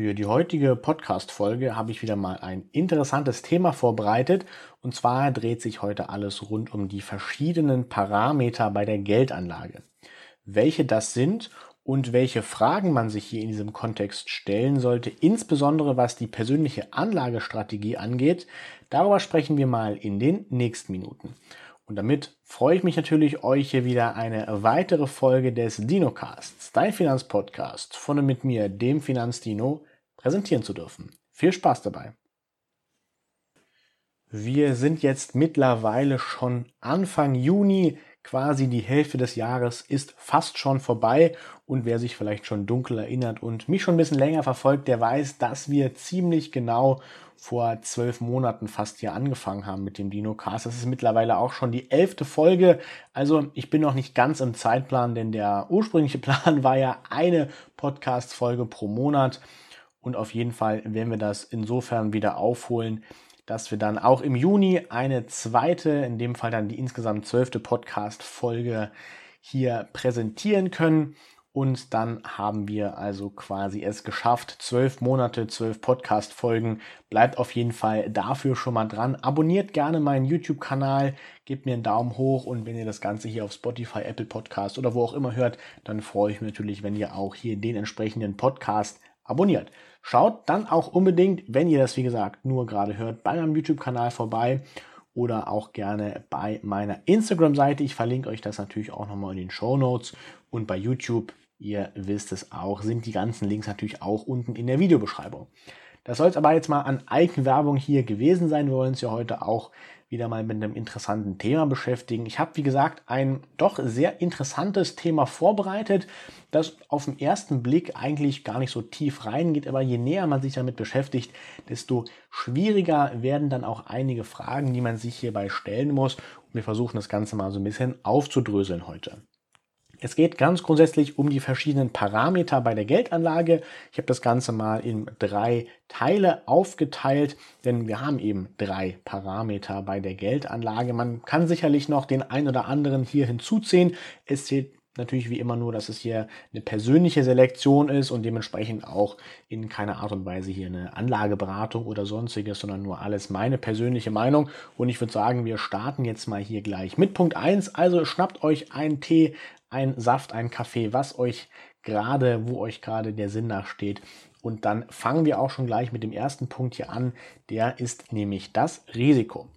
Für die heutige Podcast-Folge habe ich wieder mal ein interessantes Thema vorbereitet. Und zwar dreht sich heute alles rund um die verschiedenen Parameter bei der Geldanlage. Welche das sind und welche Fragen man sich hier in diesem Kontext stellen sollte, insbesondere was die persönliche Anlagestrategie angeht, darüber sprechen wir mal in den nächsten Minuten. Und damit freue ich mich natürlich, euch hier wieder eine weitere Folge des DinoCasts, dein Finanzpodcast, von und mit mir, dem Finanzdino, präsentieren zu dürfen. Viel Spaß dabei! Wir sind jetzt mittlerweile schon Anfang Juni, quasi die Hälfte des Jahres ist fast schon vorbei und wer sich vielleicht schon dunkel erinnert und mich schon ein bisschen länger verfolgt, der weiß, dass wir ziemlich genau vor zwölf Monaten fast hier angefangen haben mit dem Dino-Cast. Das ist mittlerweile auch schon die elfte Folge. Also ich bin noch nicht ganz im Zeitplan, denn der ursprüngliche Plan war ja eine Podcast-Folge pro Monat. Und auf jeden Fall werden wir das insofern wieder aufholen, dass wir dann auch im Juni eine zweite, in dem Fall dann die insgesamt zwölfte Podcast-Folge hier präsentieren können. Und dann haben wir also quasi es geschafft. Zwölf Monate, zwölf Podcast-Folgen. Bleibt auf jeden Fall dafür schon mal dran. Abonniert gerne meinen YouTube-Kanal, gebt mir einen Daumen hoch und wenn ihr das Ganze hier auf Spotify, Apple Podcast oder wo auch immer hört, dann freue ich mich natürlich, wenn ihr auch hier den entsprechenden Podcast abonniert. Schaut dann auch unbedingt, wenn ihr das wie gesagt nur gerade hört, bei meinem YouTube-Kanal vorbei oder auch gerne bei meiner Instagram-Seite. Ich verlinke euch das natürlich auch nochmal in den Show Notes und bei YouTube Ihr wisst es auch, sind die ganzen Links natürlich auch unten in der Videobeschreibung. Das soll es aber jetzt mal an Eigenwerbung hier gewesen sein. Wir wollen uns ja heute auch wieder mal mit einem interessanten Thema beschäftigen. Ich habe, wie gesagt, ein doch sehr interessantes Thema vorbereitet, das auf den ersten Blick eigentlich gar nicht so tief reingeht, aber je näher man sich damit beschäftigt, desto schwieriger werden dann auch einige Fragen, die man sich hierbei stellen muss. Und wir versuchen das Ganze mal so ein bisschen aufzudröseln heute. Es geht ganz grundsätzlich um die verschiedenen Parameter bei der Geldanlage. Ich habe das Ganze mal in drei Teile aufgeteilt, denn wir haben eben drei Parameter bei der Geldanlage. Man kann sicherlich noch den ein oder anderen hier hinzuziehen. Es zählt natürlich wie immer nur, dass es hier eine persönliche Selektion ist und dementsprechend auch in keiner Art und Weise hier eine Anlageberatung oder sonstiges, sondern nur alles meine persönliche Meinung. Und ich würde sagen, wir starten jetzt mal hier gleich mit Punkt 1. Also schnappt euch einen Tee, ein Saft, ein Kaffee, was euch gerade, wo euch gerade der Sinn nachsteht. Und dann fangen wir auch schon gleich mit dem ersten Punkt hier an. Der ist nämlich das Risiko.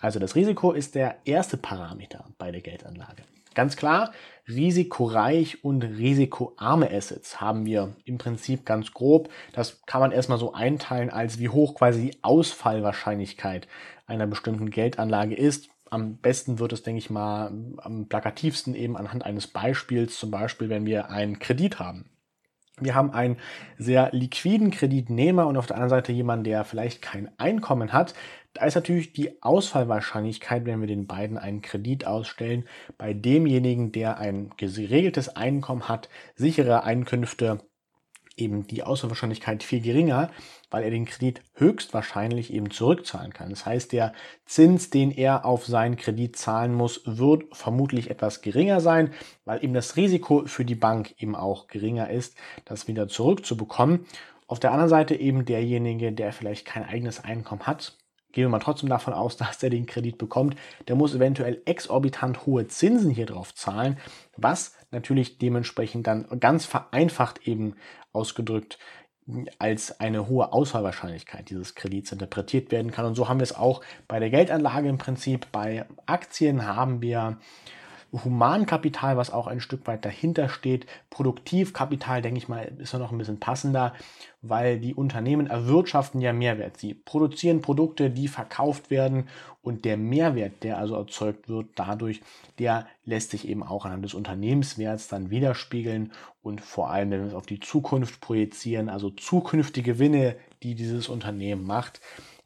Also das Risiko ist der erste Parameter bei der Geldanlage. Ganz klar, risikoreich und risikoarme Assets haben wir im Prinzip ganz grob. Das kann man erstmal so einteilen, als wie hoch quasi die Ausfallwahrscheinlichkeit einer bestimmten Geldanlage ist am besten wird es, denke ich mal, am plakativsten eben anhand eines Beispiels, zum Beispiel, wenn wir einen Kredit haben. Wir haben einen sehr liquiden Kreditnehmer und auf der anderen Seite jemanden, der vielleicht kein Einkommen hat. Da ist natürlich die Ausfallwahrscheinlichkeit, wenn wir den beiden einen Kredit ausstellen, bei demjenigen, der ein geregeltes Einkommen hat, sichere Einkünfte, eben die Ausfallwahrscheinlichkeit viel geringer, weil er den Kredit höchstwahrscheinlich eben zurückzahlen kann. Das heißt, der Zins, den er auf seinen Kredit zahlen muss, wird vermutlich etwas geringer sein, weil eben das Risiko für die Bank eben auch geringer ist, das wieder zurückzubekommen. Auf der anderen Seite eben derjenige, der vielleicht kein eigenes Einkommen hat, gehen wir mal trotzdem davon aus, dass er den Kredit bekommt, der muss eventuell exorbitant hohe Zinsen hier drauf zahlen, was natürlich dementsprechend dann ganz vereinfacht eben ausgedrückt als eine hohe Ausfallwahrscheinlichkeit dieses Kredits interpretiert werden kann. Und so haben wir es auch bei der Geldanlage im Prinzip. Bei Aktien haben wir Humankapital, was auch ein Stück weit dahinter steht. Produktivkapital, denke ich mal, ist ja noch ein bisschen passender, weil die Unternehmen erwirtschaften ja Mehrwert. Sie produzieren Produkte, die verkauft werden und der Mehrwert, der also erzeugt wird dadurch, der lässt sich eben auch anhand des Unternehmenswerts dann widerspiegeln und vor allem, wenn wir es auf die Zukunft projizieren, also zukünftige Gewinne, die dieses Unternehmen macht,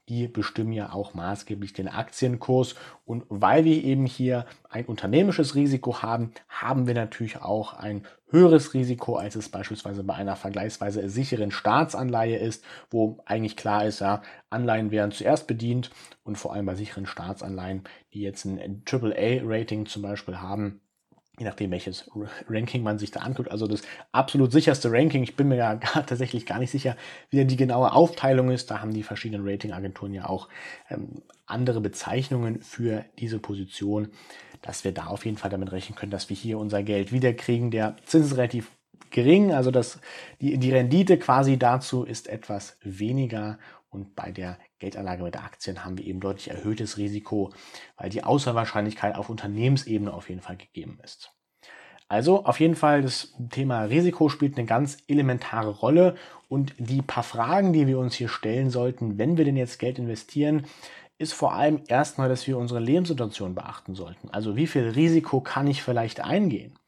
die bestimmen ja auch maßgeblich den Aktienkurs. Und weil wir eben hier ein unternehmisches Risiko haben, haben wir natürlich auch ein höheres Risiko, als es beispielsweise bei einer vergleichsweise sicheren Staatsanleihe ist, wo eigentlich klar ist, ja, Anleihen werden zuerst bedient und vor allem bei sicheren Staatsanleihen, die jetzt ein AAA-Rating zum Beispiel haben, je nachdem, welches Ranking man sich da anguckt. Also das absolut sicherste Ranking. Ich bin mir ja gar, tatsächlich gar nicht sicher, wie die genaue Aufteilung ist. Da haben die verschiedenen Ratingagenturen ja auch ähm, andere Bezeichnungen für diese Position, dass wir da auf jeden Fall damit rechnen können, dass wir hier unser Geld wiederkriegen. Der Zins ist relativ gering, also das, die, die Rendite quasi dazu ist etwas weniger und bei der Geldanlage mit Aktien haben wir eben deutlich erhöhtes Risiko, weil die Auswahlwahrscheinlichkeit auf Unternehmensebene auf jeden Fall gegeben ist. Also auf jeden Fall das Thema Risiko spielt eine ganz elementare Rolle und die paar Fragen, die wir uns hier stellen sollten, wenn wir denn jetzt Geld investieren, ist vor allem erstmal, dass wir unsere Lebenssituation beachten sollten. Also wie viel Risiko kann ich vielleicht eingehen?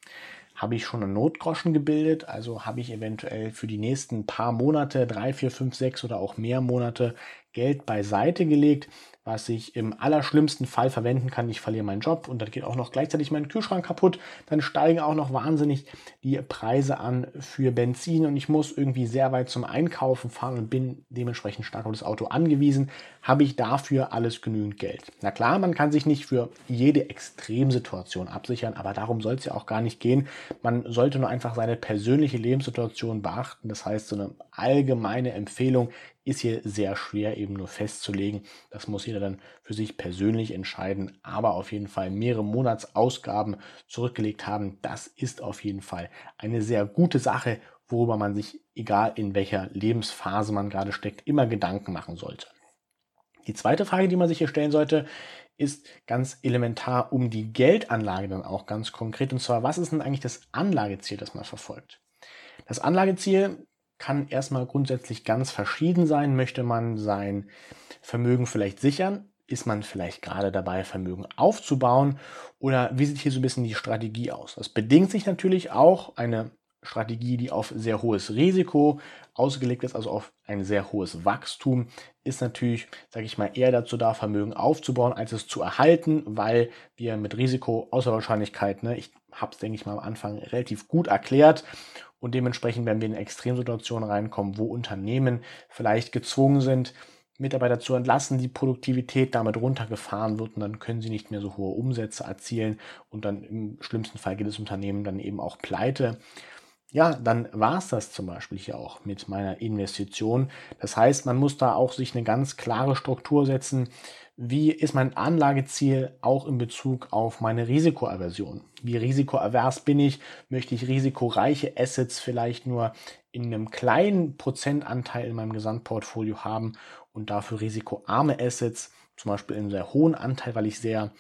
Habe ich schon einen Notgroschen gebildet, also habe ich eventuell für die nächsten paar Monate, drei, vier, fünf, sechs oder auch mehr Monate Geld beiseite gelegt, was ich im allerschlimmsten Fall verwenden kann. Ich verliere meinen Job und dann geht auch noch gleichzeitig mein Kühlschrank kaputt. Dann steigen auch noch wahnsinnig die Preise an für Benzin und ich muss irgendwie sehr weit zum Einkaufen fahren und bin dementsprechend stark auf das Auto angewiesen. Habe ich dafür alles genügend Geld? Na klar, man kann sich nicht für jede Extremsituation absichern, aber darum soll es ja auch gar nicht gehen. Man sollte nur einfach seine persönliche Lebenssituation beachten. Das heißt, so eine allgemeine Empfehlung ist hier sehr schwer eben nur festzulegen. Das muss jeder dann für sich persönlich entscheiden. Aber auf jeden Fall mehrere Monatsausgaben zurückgelegt haben, das ist auf jeden Fall eine sehr gute Sache, worüber man sich, egal in welcher Lebensphase man gerade steckt, immer Gedanken machen sollte. Die zweite Frage, die man sich hier stellen sollte, ist ganz elementar um die Geldanlage dann auch ganz konkret. Und zwar, was ist denn eigentlich das Anlageziel, das man verfolgt? Das Anlageziel kann erstmal grundsätzlich ganz verschieden sein. Möchte man sein Vermögen vielleicht sichern? Ist man vielleicht gerade dabei, Vermögen aufzubauen? Oder wie sieht hier so ein bisschen die Strategie aus? Das bedingt sich natürlich auch eine Strategie, die auf sehr hohes Risiko ausgelegt ist, also auf ein sehr hohes Wachstum, ist natürlich, sage ich mal, eher dazu da, Vermögen aufzubauen, als es zu erhalten, weil wir mit Risiko, außer Wahrscheinlichkeit, ne, ich habe es, denke ich mal, am Anfang relativ gut erklärt und dementsprechend werden wir in Extremsituationen reinkommen, wo Unternehmen vielleicht gezwungen sind, Mitarbeiter zu entlassen, die Produktivität damit runtergefahren wird und dann können sie nicht mehr so hohe Umsätze erzielen und dann im schlimmsten Fall geht das Unternehmen dann eben auch pleite. Ja, dann war es das zum Beispiel hier auch mit meiner Investition. Das heißt, man muss da auch sich eine ganz klare Struktur setzen, wie ist mein Anlageziel auch in Bezug auf meine Risikoaversion? Wie risikoavers bin ich? Möchte ich risikoreiche Assets vielleicht nur in einem kleinen Prozentanteil in meinem Gesamtportfolio haben und dafür risikoarme Assets, zum Beispiel in einem sehr hohen Anteil, weil ich sehr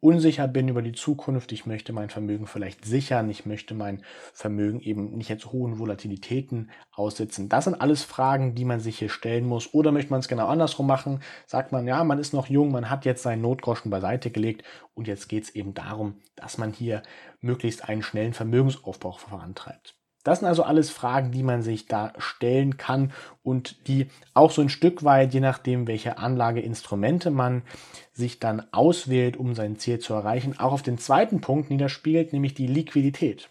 unsicher bin über die Zukunft, ich möchte mein Vermögen vielleicht sichern, ich möchte mein Vermögen eben nicht jetzt hohen Volatilitäten aussitzen. Das sind alles Fragen, die man sich hier stellen muss. Oder möchte man es genau andersrum machen? Sagt man, ja, man ist noch jung, man hat jetzt seinen Notgroschen beiseite gelegt und jetzt geht es eben darum, dass man hier möglichst einen schnellen Vermögensaufbau vorantreibt. Das sind also alles Fragen, die man sich da stellen kann und die auch so ein Stück weit, je nachdem, welche Anlageinstrumente man sich dann auswählt, um sein Ziel zu erreichen, auch auf den zweiten Punkt niederspiegelt, nämlich die Liquidität.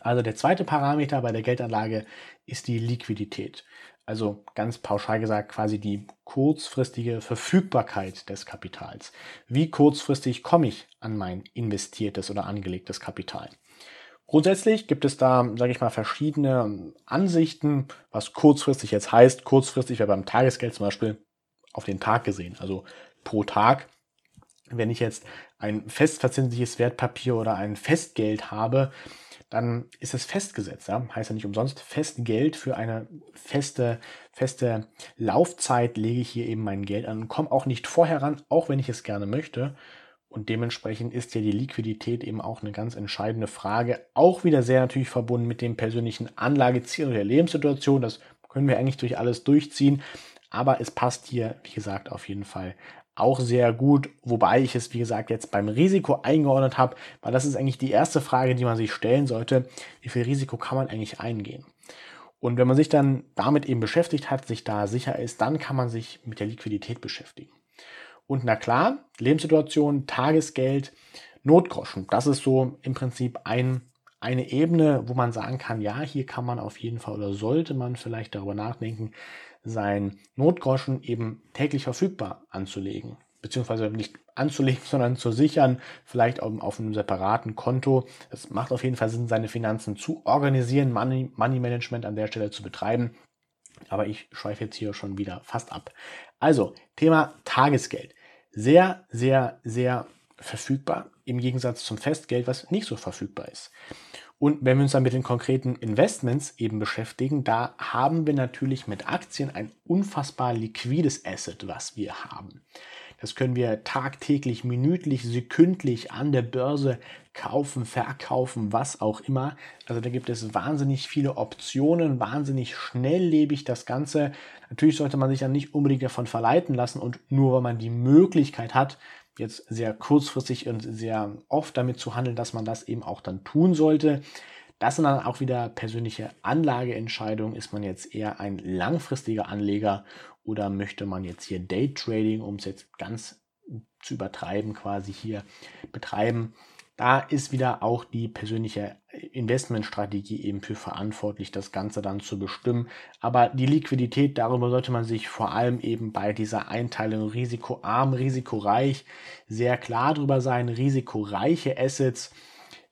Also der zweite Parameter bei der Geldanlage ist die Liquidität. Also ganz pauschal gesagt quasi die kurzfristige Verfügbarkeit des Kapitals. Wie kurzfristig komme ich an mein investiertes oder angelegtes Kapital? Grundsätzlich gibt es da, sage ich mal, verschiedene Ansichten, was kurzfristig jetzt heißt. Kurzfristig wäre beim Tagesgeld zum Beispiel auf den Tag gesehen, also pro Tag. Wenn ich jetzt ein festverzinsliches Wertpapier oder ein Festgeld habe, dann ist es festgesetzt. Ja? Heißt ja nicht umsonst Festgeld für eine feste, feste Laufzeit lege ich hier eben mein Geld an und komme auch nicht vorher ran, auch wenn ich es gerne möchte. Und dementsprechend ist ja die Liquidität eben auch eine ganz entscheidende Frage. Auch wieder sehr natürlich verbunden mit dem persönlichen Anlageziel oder der Lebenssituation. Das können wir eigentlich durch alles durchziehen. Aber es passt hier, wie gesagt, auf jeden Fall auch sehr gut, wobei ich es, wie gesagt, jetzt beim Risiko eingeordnet habe, weil das ist eigentlich die erste Frage, die man sich stellen sollte. Wie viel Risiko kann man eigentlich eingehen? Und wenn man sich dann damit eben beschäftigt hat, sich da sicher ist, dann kann man sich mit der Liquidität beschäftigen. Und na klar, Lebenssituation, Tagesgeld, Notgroschen. Das ist so im Prinzip ein, eine Ebene, wo man sagen kann, ja, hier kann man auf jeden Fall oder sollte man vielleicht darüber nachdenken, sein Notgroschen eben täglich verfügbar anzulegen beziehungsweise nicht anzulegen, sondern zu sichern, vielleicht auch auf einem separaten Konto. Es macht auf jeden Fall Sinn, seine Finanzen zu organisieren, Money, Money Management an der Stelle zu betreiben. Aber ich schweife jetzt hier schon wieder fast ab. Also, Thema Tagesgeld. Sehr, sehr, sehr verfügbar im Gegensatz zum Festgeld, was nicht so verfügbar ist. Und wenn wir uns dann mit den konkreten Investments eben beschäftigen, da haben wir natürlich mit Aktien ein unfassbar liquides Asset, was wir haben. Das können wir tagtäglich, minütlich, sekündlich an der Börse kaufen, verkaufen, was auch immer. Also da gibt es wahnsinnig viele Optionen, wahnsinnig schnelllebig das Ganze. Natürlich sollte man sich dann nicht unbedingt davon verleiten lassen und nur weil man die Möglichkeit hat, jetzt sehr kurzfristig und sehr oft damit zu handeln, dass man das eben auch dann tun sollte. Das sind dann auch wieder persönliche Anlageentscheidungen. Ist man jetzt eher ein langfristiger Anleger oder möchte man jetzt hier Daytrading, um es jetzt ganz zu übertreiben, quasi hier betreiben? Da ist wieder auch die persönliche Investmentstrategie eben für verantwortlich, das Ganze dann zu bestimmen. Aber die Liquidität, darüber sollte man sich vor allem eben bei dieser Einteilung risikoarm, risikoreich sehr klar drüber sein. Risikoreiche Assets,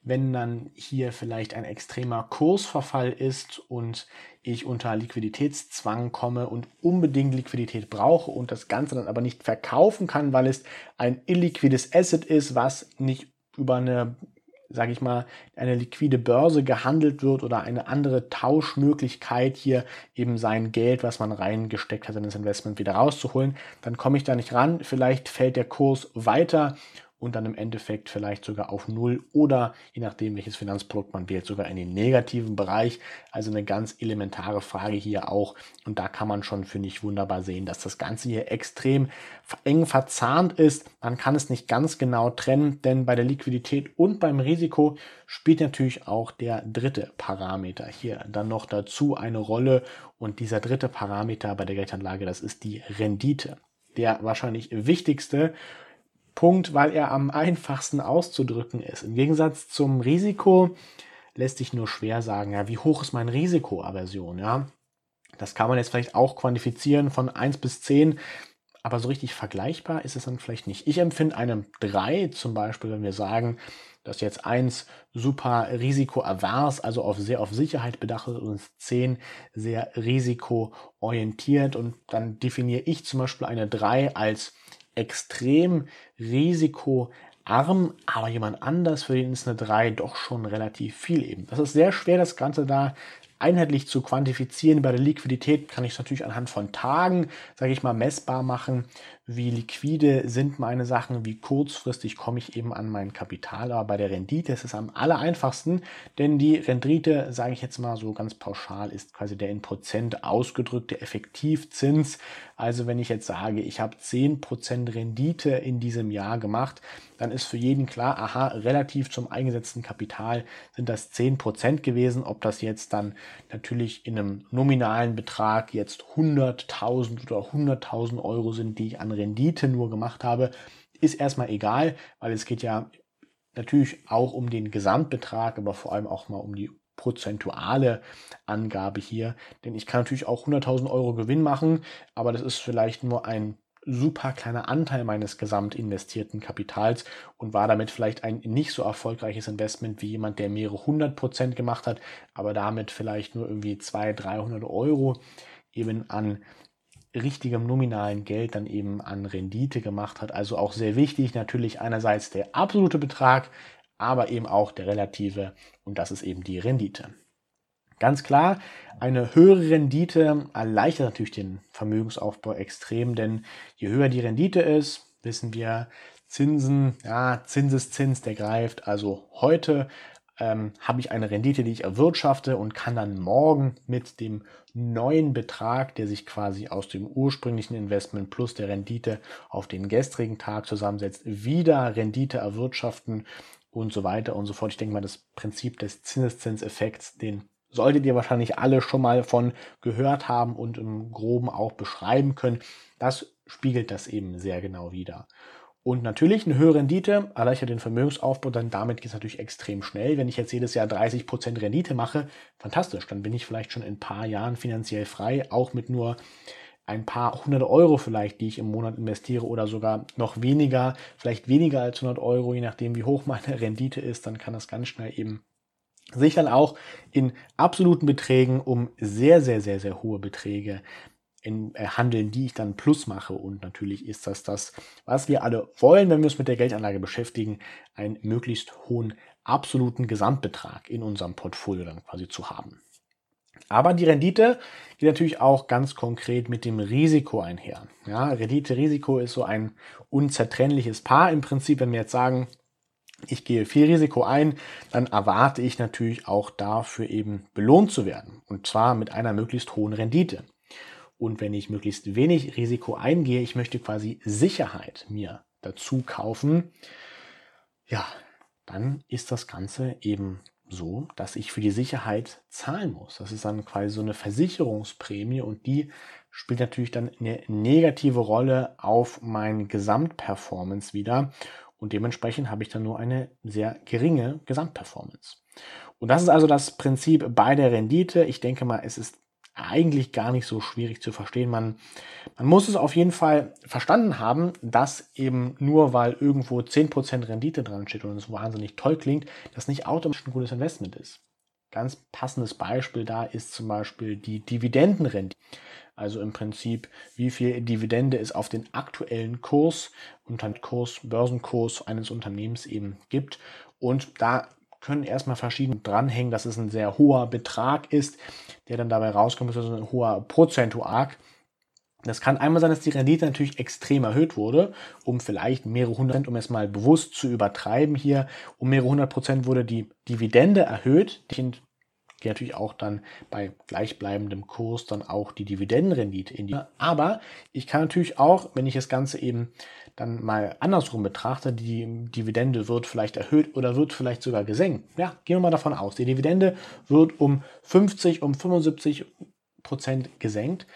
wenn dann hier vielleicht ein extremer Kursverfall ist und ich unter Liquiditätszwang komme und unbedingt Liquidität brauche und das Ganze dann aber nicht verkaufen kann, weil es ein illiquides Asset ist, was nicht über eine, sage ich mal, eine liquide Börse gehandelt wird oder eine andere Tauschmöglichkeit hier eben sein Geld, was man reingesteckt hat in das Investment wieder rauszuholen, dann komme ich da nicht ran. Vielleicht fällt der Kurs weiter und dann im Endeffekt vielleicht sogar auf Null oder je nachdem, welches Finanzprodukt man wählt, sogar in den negativen Bereich. Also eine ganz elementare Frage hier auch. Und da kann man schon, finde ich, wunderbar sehen, dass das Ganze hier extrem eng verzahnt ist. Man kann es nicht ganz genau trennen, denn bei der Liquidität und beim Risiko spielt natürlich auch der dritte Parameter hier dann noch dazu eine Rolle. Und dieser dritte Parameter bei der Geldanlage, das ist die Rendite. Der wahrscheinlich wichtigste Punkt, weil er am einfachsten auszudrücken ist. Im Gegensatz zum Risiko lässt sich nur schwer sagen, ja, wie hoch ist meine Risikoaversion, ja? Das kann man jetzt vielleicht auch quantifizieren von 1 bis 10, aber so richtig vergleichbar ist es dann vielleicht nicht. Ich empfinde eine 3 zum Beispiel, wenn wir sagen, dass jetzt 1 super risikoavers, also auf sehr auf Sicherheit bedacht ist und 10 sehr risikoorientiert und dann definiere ich zum Beispiel eine 3 als extrem risikoarm, aber jemand anders, für den ist eine 3 doch schon relativ viel eben. Das ist sehr schwer, das Ganze da einheitlich zu quantifizieren. Bei der Liquidität kann ich es natürlich anhand von Tagen, sage ich mal, messbar machen wie liquide sind meine Sachen, wie kurzfristig komme ich eben an mein Kapital. Aber bei der Rendite ist es am aller einfachsten, denn die Rendite, sage ich jetzt mal so ganz pauschal, ist quasi der in Prozent ausgedrückte Effektivzins. Also wenn ich jetzt sage, ich habe 10% Rendite in diesem Jahr gemacht, dann ist für jeden klar, aha, relativ zum eingesetzten Kapital sind das 10% gewesen. Ob das jetzt dann natürlich in einem nominalen Betrag jetzt 100.000 oder 100.000 Euro sind, die ich an Rendite nur gemacht habe, ist erstmal egal, weil es geht ja natürlich auch um den Gesamtbetrag, aber vor allem auch mal um die prozentuale Angabe hier. Denn ich kann natürlich auch 100.000 Euro Gewinn machen, aber das ist vielleicht nur ein super kleiner Anteil meines gesamt investierten Kapitals und war damit vielleicht ein nicht so erfolgreiches Investment wie jemand, der mehrere hundert Prozent gemacht hat, aber damit vielleicht nur irgendwie 200, 300 Euro eben an richtigem nominalen Geld dann eben an Rendite gemacht hat. Also auch sehr wichtig natürlich einerseits der absolute Betrag, aber eben auch der relative und das ist eben die Rendite. Ganz klar, eine höhere Rendite erleichtert natürlich den Vermögensaufbau extrem, denn je höher die Rendite ist, wissen wir, Zinsen, ja, Zinseszins, der greift. Also heute ähm, habe ich eine Rendite, die ich erwirtschafte und kann dann morgen mit dem neuen Betrag, der sich quasi aus dem ursprünglichen Investment plus der Rendite auf den gestrigen Tag zusammensetzt, wieder Rendite erwirtschaften und so weiter und so fort. Ich denke mal, das Prinzip des Zinseszinseffekts, den solltet ihr wahrscheinlich alle schon mal von gehört haben und im groben auch beschreiben können. Das spiegelt das eben sehr genau wider. Und natürlich eine höhere Rendite erleichtert den Vermögensaufbau, dann damit geht es natürlich extrem schnell. Wenn ich jetzt jedes Jahr 30% Rendite mache, fantastisch, dann bin ich vielleicht schon in ein paar Jahren finanziell frei, auch mit nur ein paar hundert Euro vielleicht, die ich im Monat investiere oder sogar noch weniger, vielleicht weniger als 100 Euro, je nachdem wie hoch meine Rendite ist, dann kann das ganz schnell eben sich dann auch in absoluten Beträgen um sehr, sehr, sehr, sehr hohe Beträge in, äh, handeln, die ich dann plus mache. Und natürlich ist das das, was wir alle wollen, wenn wir uns mit der Geldanlage beschäftigen, einen möglichst hohen absoluten Gesamtbetrag in unserem Portfolio dann quasi zu haben. Aber die Rendite geht natürlich auch ganz konkret mit dem Risiko einher. Ja, Rendite-Risiko ist so ein unzertrennliches Paar im Prinzip. Wenn wir jetzt sagen, ich gehe viel Risiko ein, dann erwarte ich natürlich auch dafür eben belohnt zu werden. Und zwar mit einer möglichst hohen Rendite. Und wenn ich möglichst wenig Risiko eingehe, ich möchte quasi Sicherheit mir dazu kaufen, ja, dann ist das Ganze eben so, dass ich für die Sicherheit zahlen muss. Das ist dann quasi so eine Versicherungsprämie und die spielt natürlich dann eine negative Rolle auf meine Gesamtperformance wieder und dementsprechend habe ich dann nur eine sehr geringe Gesamtperformance. Und das ist also das Prinzip bei der Rendite. Ich denke mal, es ist eigentlich gar nicht so schwierig zu verstehen. Man, man muss es auf jeden Fall verstanden haben, dass eben nur weil irgendwo 10% Rendite dran steht und es wahnsinnig toll klingt, das nicht automatisch ein gutes Investment ist. Ganz passendes Beispiel da ist zum Beispiel die Dividendenrendite. Also im Prinzip, wie viel Dividende es auf den aktuellen Kurs dann Kurs, Börsenkurs eines Unternehmens eben gibt. Und da können erstmal verschieden dranhängen, dass es ein sehr hoher Betrag ist, der dann dabei rauskommt, also ein hoher Prozentual. Das kann einmal sein, dass die Rendite natürlich extrem erhöht wurde, um vielleicht mehrere hundert, um es mal bewusst zu übertreiben hier, um mehrere hundert Prozent wurde die Dividende erhöht. Geht natürlich auch dann bei gleichbleibendem Kurs dann auch die Dividendenrendite in die. Aber ich kann natürlich auch, wenn ich das Ganze eben dann mal andersrum betrachte, die Dividende wird vielleicht erhöht oder wird vielleicht sogar gesenkt. Ja, gehen wir mal davon aus, die Dividende wird um 50, um 75 Prozent gesenkt.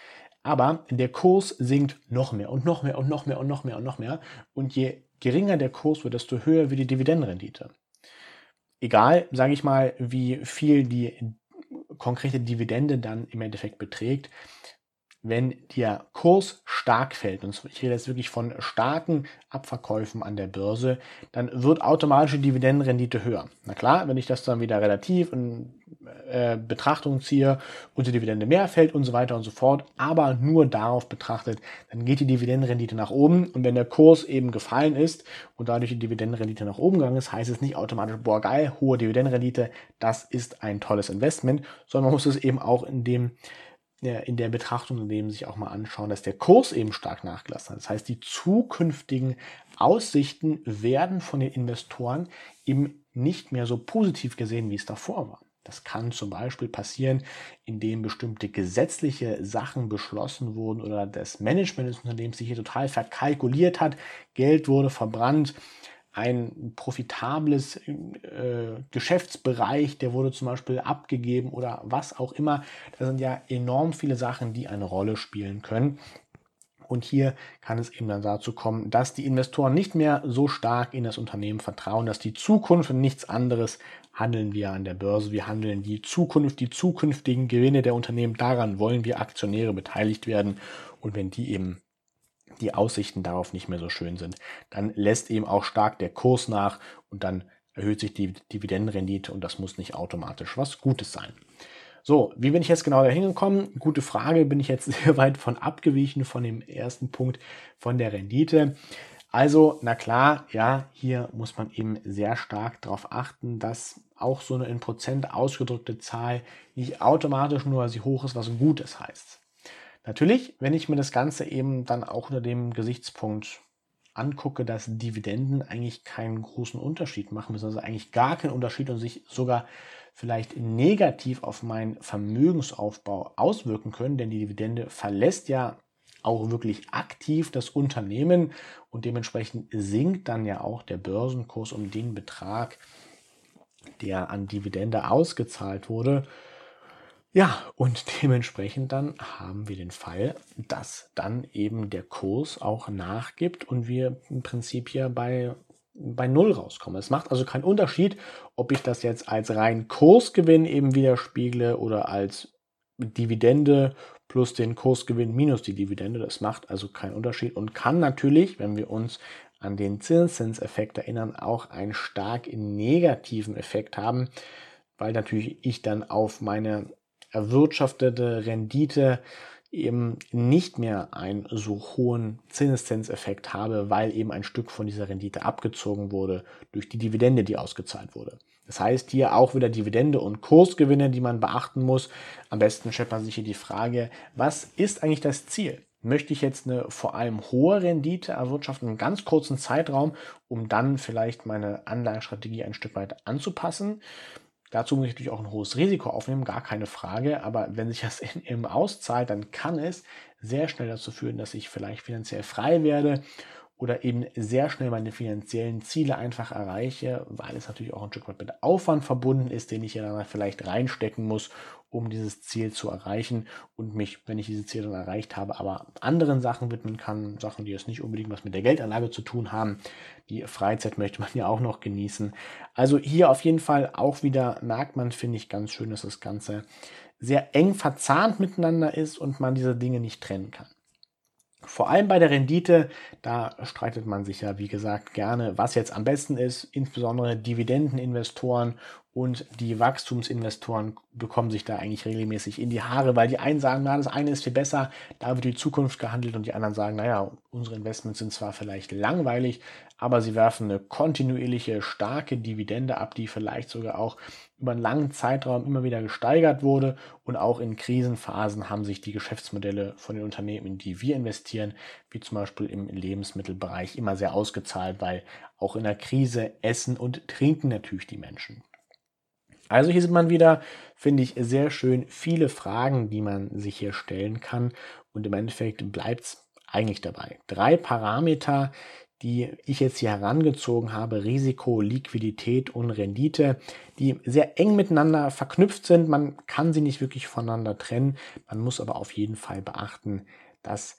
Aber der Kurs sinkt noch mehr und noch mehr und noch mehr und noch mehr und noch mehr. Und je geringer der Kurs wird, desto höher wird die Dividendenrendite. Egal, sage ich mal, wie viel die konkrete Dividende dann im Endeffekt beträgt, wenn der Kurs stark fällt, und ich rede jetzt wirklich von starken Abverkäufen an der Börse, dann wird automatisch die Dividendenrendite höher. Na klar, wenn ich das dann wieder relativ in äh, Betrachtung ziehe und die Dividende mehr fällt und so weiter und so fort, aber nur darauf betrachtet, dann geht die Dividendenrendite nach oben und wenn der Kurs eben gefallen ist und dadurch die Dividendenrendite nach oben gegangen ist, heißt es nicht automatisch, boah geil, hohe Dividendenrendite, das ist ein tolles Investment, sondern man muss es eben auch in dem in der Betrachtung nehmen sich auch mal anschauen, dass der Kurs eben stark nachgelassen hat. Das heißt, die zukünftigen Aussichten werden von den Investoren eben nicht mehr so positiv gesehen, wie es davor war. Das kann zum Beispiel passieren, indem bestimmte gesetzliche Sachen beschlossen wurden oder das Management des Unternehmens sich hier total verkalkuliert hat, Geld wurde verbrannt, ein profitables äh, Geschäftsbereich, der wurde zum Beispiel abgegeben oder was auch immer. Das sind ja enorm viele Sachen, die eine Rolle spielen können. Und hier kann es eben dann dazu kommen, dass die Investoren nicht mehr so stark in das Unternehmen vertrauen, dass die Zukunft und nichts anderes handeln wir an der Börse. Wir handeln die Zukunft, die zukünftigen Gewinne der Unternehmen. Daran wollen wir Aktionäre beteiligt werden. Und wenn die eben die Aussichten darauf nicht mehr so schön sind, dann lässt eben auch stark der Kurs nach und dann erhöht sich die Dividendenrendite und das muss nicht automatisch was Gutes sein. So, wie bin ich jetzt genau dahin gekommen? Gute Frage, bin ich jetzt sehr weit von abgewichen von dem ersten Punkt von der Rendite. Also, na klar, ja, hier muss man eben sehr stark darauf achten, dass auch so eine in Prozent ausgedrückte Zahl nicht automatisch nur, weil sie hoch ist, was Gutes heißt. Natürlich, wenn ich mir das Ganze eben dann auch unter dem Gesichtspunkt angucke, dass Dividenden eigentlich keinen großen Unterschied machen, beziehungsweise eigentlich gar keinen Unterschied und sich sogar vielleicht negativ auf meinen Vermögensaufbau auswirken können, denn die Dividende verlässt ja auch wirklich aktiv das Unternehmen und dementsprechend sinkt dann ja auch der Börsenkurs um den Betrag, der an Dividende ausgezahlt wurde. Ja, und dementsprechend dann haben wir den Fall, dass dann eben der Kurs auch nachgibt und wir im Prinzip hier bei, bei Null rauskommen. Es macht also keinen Unterschied, ob ich das jetzt als rein Kursgewinn eben widerspiegle oder als Dividende plus den Kursgewinn minus die Dividende. Das macht also keinen Unterschied und kann natürlich, wenn wir uns an den Zinseszinseffekt erinnern, auch einen stark negativen Effekt haben, weil natürlich ich dann auf meine erwirtschaftete Rendite eben nicht mehr einen so hohen Zinseszinseffekt habe, weil eben ein Stück von dieser Rendite abgezogen wurde durch die Dividende, die ausgezahlt wurde. Das heißt hier auch wieder Dividende und Kursgewinne, die man beachten muss. Am besten stellt man sich hier die Frage, was ist eigentlich das Ziel? Möchte ich jetzt eine vor allem hohe Rendite erwirtschaften in einem ganz kurzen Zeitraum, um dann vielleicht meine Anlagestrategie ein Stück weit anzupassen? Dazu muss ich natürlich auch ein hohes Risiko aufnehmen, gar keine Frage. Aber wenn sich das eben auszahlt, dann kann es sehr schnell dazu führen, dass ich vielleicht finanziell frei werde oder eben sehr schnell meine finanziellen Ziele einfach erreiche, weil es natürlich auch ein Stück weit mit Aufwand verbunden ist, den ich ja dann vielleicht reinstecken muss, um dieses Ziel zu erreichen und mich, wenn ich dieses Ziel dann erreicht habe, aber anderen Sachen widmen kann, Sachen, die jetzt nicht unbedingt was mit der Geldanlage zu tun haben. Die Freizeit möchte man ja auch noch genießen. Also hier auf jeden Fall auch wieder merkt man, finde ich ganz schön, dass das Ganze sehr eng verzahnt miteinander ist und man diese Dinge nicht trennen kann. Vor allem bei der Rendite, da streitet man sich ja, wie gesagt, gerne, was jetzt am besten ist. Insbesondere Dividendeninvestoren und die Wachstumsinvestoren bekommen sich da eigentlich regelmäßig in die Haare, weil die einen sagen, na, das eine ist viel besser, da wird die Zukunft gehandelt und die anderen sagen, naja, unsere Investments sind zwar vielleicht langweilig, aber sie werfen eine kontinuierliche, starke Dividende ab, die vielleicht sogar auch über einen langen Zeitraum immer wieder gesteigert wurde. Und auch in Krisenphasen haben sich die Geschäftsmodelle von den Unternehmen, in die wir investieren, wie zum Beispiel im Lebensmittelbereich, immer sehr ausgezahlt, weil auch in der Krise essen und trinken natürlich die Menschen. Also hier sieht man wieder, finde ich, sehr schön viele Fragen, die man sich hier stellen kann. Und im Endeffekt bleibt es eigentlich dabei. Drei Parameter, die ich jetzt hier herangezogen habe, Risiko, Liquidität und Rendite, die sehr eng miteinander verknüpft sind. Man kann sie nicht wirklich voneinander trennen. Man muss aber auf jeden Fall beachten, dass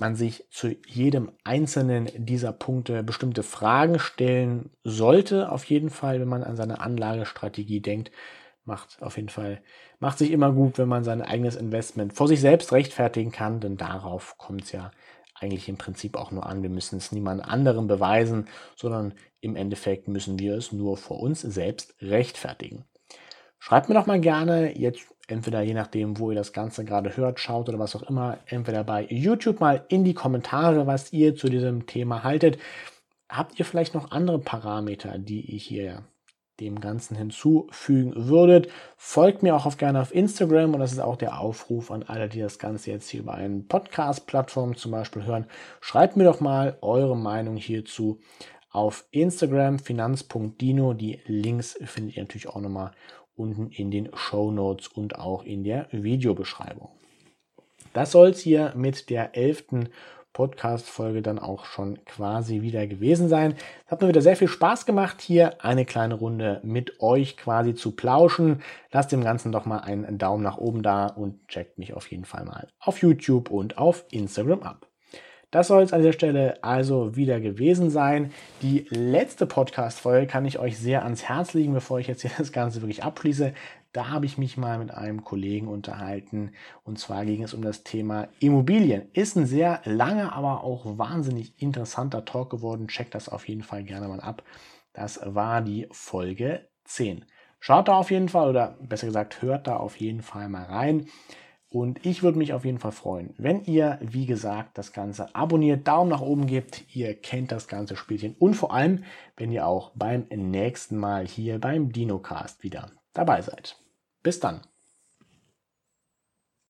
man sich zu jedem einzelnen dieser Punkte bestimmte Fragen stellen sollte. Auf jeden Fall, wenn man an seine Anlagestrategie denkt, macht auf jeden Fall, macht sich immer gut, wenn man sein eigenes Investment vor sich selbst rechtfertigen kann, denn darauf kommt es ja eigentlich im Prinzip auch nur an. Wir müssen es niemand anderem beweisen, sondern im Endeffekt müssen wir es nur vor uns selbst rechtfertigen. Schreibt mir doch mal gerne jetzt entweder je nachdem, wo ihr das Ganze gerade hört, schaut oder was auch immer, entweder bei YouTube mal in die Kommentare, was ihr zu diesem Thema haltet. Habt ihr vielleicht noch andere Parameter, die ich hier dem Ganzen hinzufügen würdet. Folgt mir auch auf gerne auf Instagram und das ist auch der Aufruf an alle, die das Ganze jetzt hier über eine Podcast-Plattform zum Beispiel hören. Schreibt mir doch mal eure Meinung hierzu auf Instagram finanz.dino. Die Links findet ihr natürlich auch nochmal unten in den Show Notes und auch in der Videobeschreibung. Das soll es hier mit der elften Podcast-Folge dann auch schon quasi wieder gewesen sein. Es hat mir wieder sehr viel Spaß gemacht, hier eine kleine Runde mit euch quasi zu plauschen. Lasst dem Ganzen doch mal einen Daumen nach oben da und checkt mich auf jeden Fall mal auf YouTube und auf Instagram ab. Das soll es an dieser Stelle also wieder gewesen sein. Die letzte Podcast-Folge kann ich euch sehr ans Herz legen, bevor ich jetzt hier das Ganze wirklich abschließe. Da habe ich mich mal mit einem Kollegen unterhalten und zwar ging es um das Thema Immobilien. Ist ein sehr langer, aber auch wahnsinnig interessanter Talk geworden. Checkt das auf jeden Fall gerne mal ab. Das war die Folge 10. Schaut da auf jeden Fall oder besser gesagt hört da auf jeden Fall mal rein. Und ich würde mich auf jeden Fall freuen, wenn ihr, wie gesagt, das Ganze abonniert, Daumen nach oben gebt. Ihr kennt das ganze Spielchen. Und vor allem, wenn ihr auch beim nächsten Mal hier beim DinoCast wieder dabei seid. Bis dann.